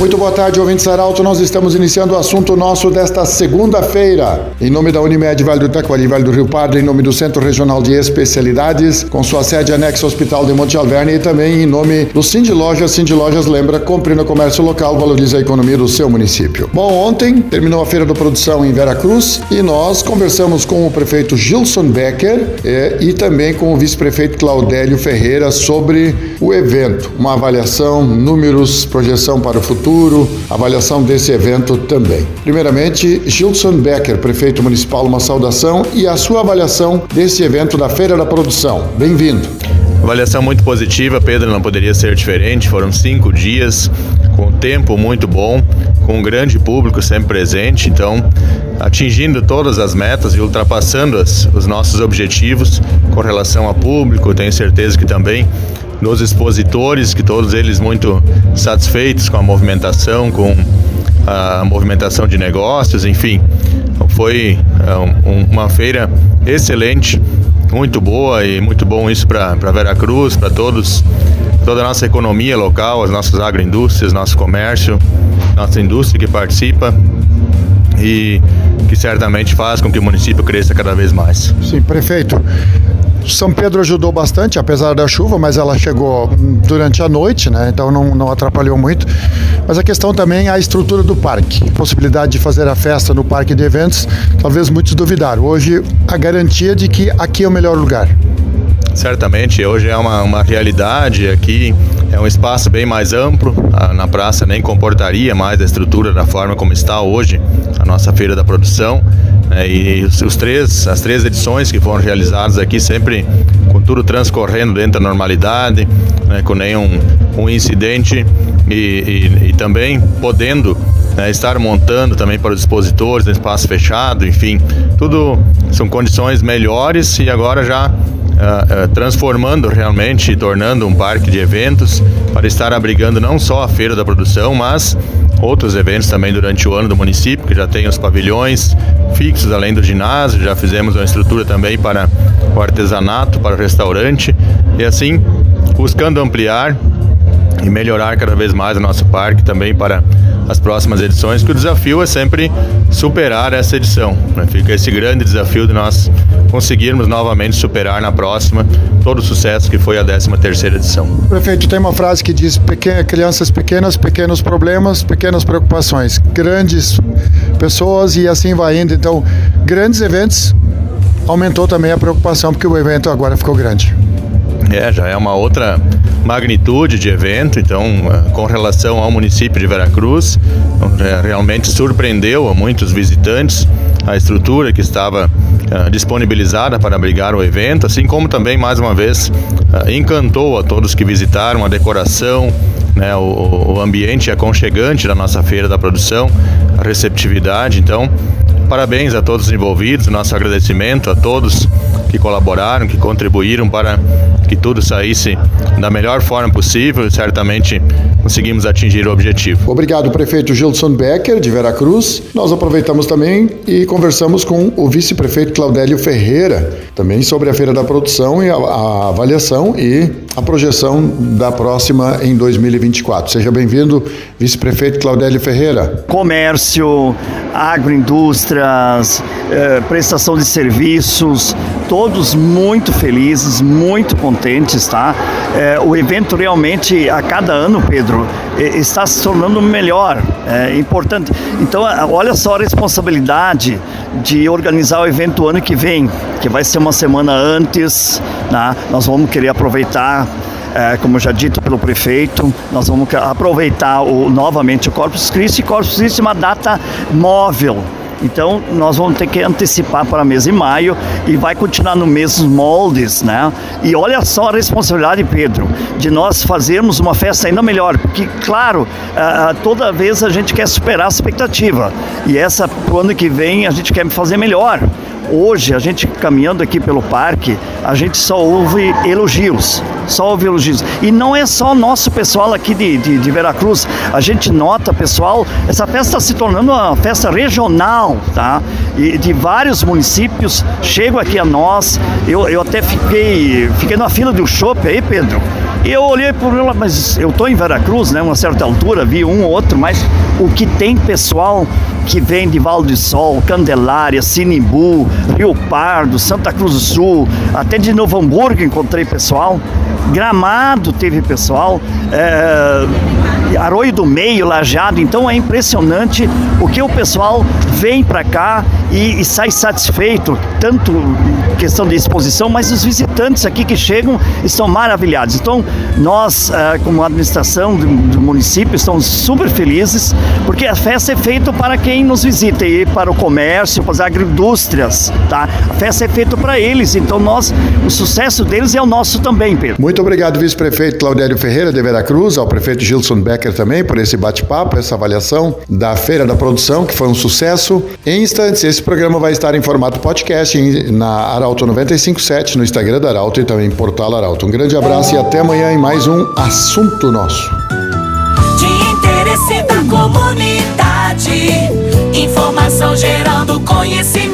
Muito boa tarde, ouvintes Arauto. Nós estamos iniciando o assunto nosso desta segunda-feira. Em nome da Unimed Vale do Taquari, Vale do Rio Pardo, em nome do Centro Regional de Especialidades, com sua sede anexa ao Hospital de Monte Alverne e também em nome do Cindy Lojas. Cindy Lojas lembra, compre no comércio local, valorize a economia do seu município. Bom, ontem terminou a Feira da Produção em Veracruz e nós conversamos com o prefeito Gilson Becker eh, e também com o vice-prefeito Claudélio Ferreira sobre o evento, uma avaliação, números, projeção para o futuro futuro, avaliação desse evento também. Primeiramente, Gilson Becker, prefeito municipal, uma saudação e a sua avaliação desse evento da Feira da Produção. Bem-vindo. Avaliação muito positiva, Pedro, não poderia ser diferente. Foram cinco dias com tempo muito bom, com um grande público sempre presente, então atingindo todas as metas e ultrapassando as, os nossos objetivos com relação a público. Tenho certeza que também dos expositores, que todos eles muito satisfeitos com a movimentação, com a movimentação de negócios, enfim. Foi é, um, uma feira excelente, muito boa e muito bom isso para Veracruz, para todos, toda a nossa economia local, as nossas agroindústrias, nosso comércio, nossa indústria que participa e que certamente faz com que o município cresça cada vez mais. Sim, prefeito. São Pedro ajudou bastante, apesar da chuva, mas ela chegou durante a noite, né? Então não, não atrapalhou muito. Mas a questão também é a estrutura do parque. A possibilidade de fazer a festa no parque de eventos, talvez muitos duvidaram. Hoje, a garantia de que aqui é o melhor lugar. Certamente, hoje é uma, uma realidade aqui, é um espaço bem mais amplo, na praça nem comportaria mais a estrutura da forma como está hoje a nossa feira da produção. Né? E os, os, três, as três edições que foram realizadas aqui, sempre com tudo transcorrendo dentro da normalidade, né? com nenhum um incidente e, e, e também podendo né, estar montando também para os expositores, no espaço fechado, enfim, tudo são condições melhores e agora já Uh, uh, transformando realmente, tornando um parque de eventos para estar abrigando não só a feira da produção, mas outros eventos também durante o ano do município, que já tem os pavilhões fixos além do ginásio, já fizemos uma estrutura também para o artesanato, para o restaurante e assim buscando ampliar e melhorar cada vez mais o nosso parque também para as próximas edições, que o desafio é sempre superar essa edição. Né? Fica esse grande desafio de nós conseguirmos novamente superar na próxima todo o sucesso que foi a 13 terceira edição. Prefeito, tem uma frase que diz pequena, crianças pequenas, pequenos problemas, pequenas preocupações, grandes pessoas e assim vai indo. Então, grandes eventos aumentou também a preocupação porque o evento agora ficou grande. É, já é uma outra magnitude de evento, então, eh, com relação ao município de Veracruz, então, realmente surpreendeu a muitos visitantes a estrutura que estava uh, disponibilizada para abrigar o evento, assim como também, mais uma vez, encantou a todos que visitaram a decoração, né, o, o ambiente aconchegante da nossa feira da produção, a receptividade. Então, parabéns a todos os envolvidos, nosso agradecimento a todos que colaboraram, que contribuíram para que tudo saísse da melhor forma possível e certamente conseguimos atingir o objetivo. Obrigado, prefeito Gilson Becker, de Veracruz. Nós aproveitamos também e conversamos com o vice-prefeito Claudélio Ferreira, também sobre a Feira da Produção e a, a avaliação e a projeção da próxima em 2024. Seja bem-vindo, vice-prefeito Claudélio Ferreira. Comércio, agroindústrias, eh, prestação de serviços, todos muito felizes, muito contentes, tá? É, o evento realmente, a cada ano, Pedro, está se tornando melhor, é importante. Então, olha só a responsabilidade de organizar o evento ano que vem, que vai ser uma semana antes, né? nós vamos querer aproveitar é, como já dito pelo prefeito, nós vamos aproveitar o, novamente o Corpus Christi. Corpus Christi é uma data móvel, então nós vamos ter que antecipar para mês de maio e vai continuar no mesmo moldes, né? E olha só a responsabilidade, Pedro, de nós fazermos uma festa ainda melhor, porque claro, toda vez a gente quer superar a expectativa e essa pro ano que vem a gente quer fazer melhor. Hoje, a gente caminhando aqui pelo parque, a gente só ouve elogios, só ouve elogios. E não é só nosso pessoal aqui de, de, de Veracruz, a gente nota, pessoal, essa festa se tornando uma festa regional, tá? E de vários municípios chegam aqui a nós. Eu, eu até fiquei, fiquei na fila do shopping aí, Pedro. E eu olhei por lá, mas eu estou em Veracruz, né? Uma certa altura, vi um ou outro, mas o que tem pessoal que vem de Val do Sol, Candelária, Sinimbu, Rio Pardo, Santa Cruz do Sul, até de Novo Hamburgo encontrei pessoal, Gramado teve pessoal, é, Arroio do Meio, Lajado, então é impressionante o que o pessoal vem para cá e, e, sai satisfeito, tanto questão de exposição, mas os visitantes aqui que chegam estão maravilhados. Então, nós, é, como administração do, do município, estamos super felizes, porque a festa é feita para quem nos visita e para o comércio, para as agroindústrias, tá? A festa é feita para eles, então nós, o sucesso deles é o nosso também, Pedro. Muito obrigado, vice-prefeito Claudério Ferreira de Veracruz, ao prefeito Gilson Becker também por esse bate-papo, essa avaliação da Feira da Produção, que foi um sucesso. Em instantes, esse programa vai estar em formato podcast na Arauto 957, no Instagram da Arauto e também em Portal Arauto. Um grande abraço e até amanhã em mais um Assunto Nosso. De interesse da comunidade, informação gerando conhecimento,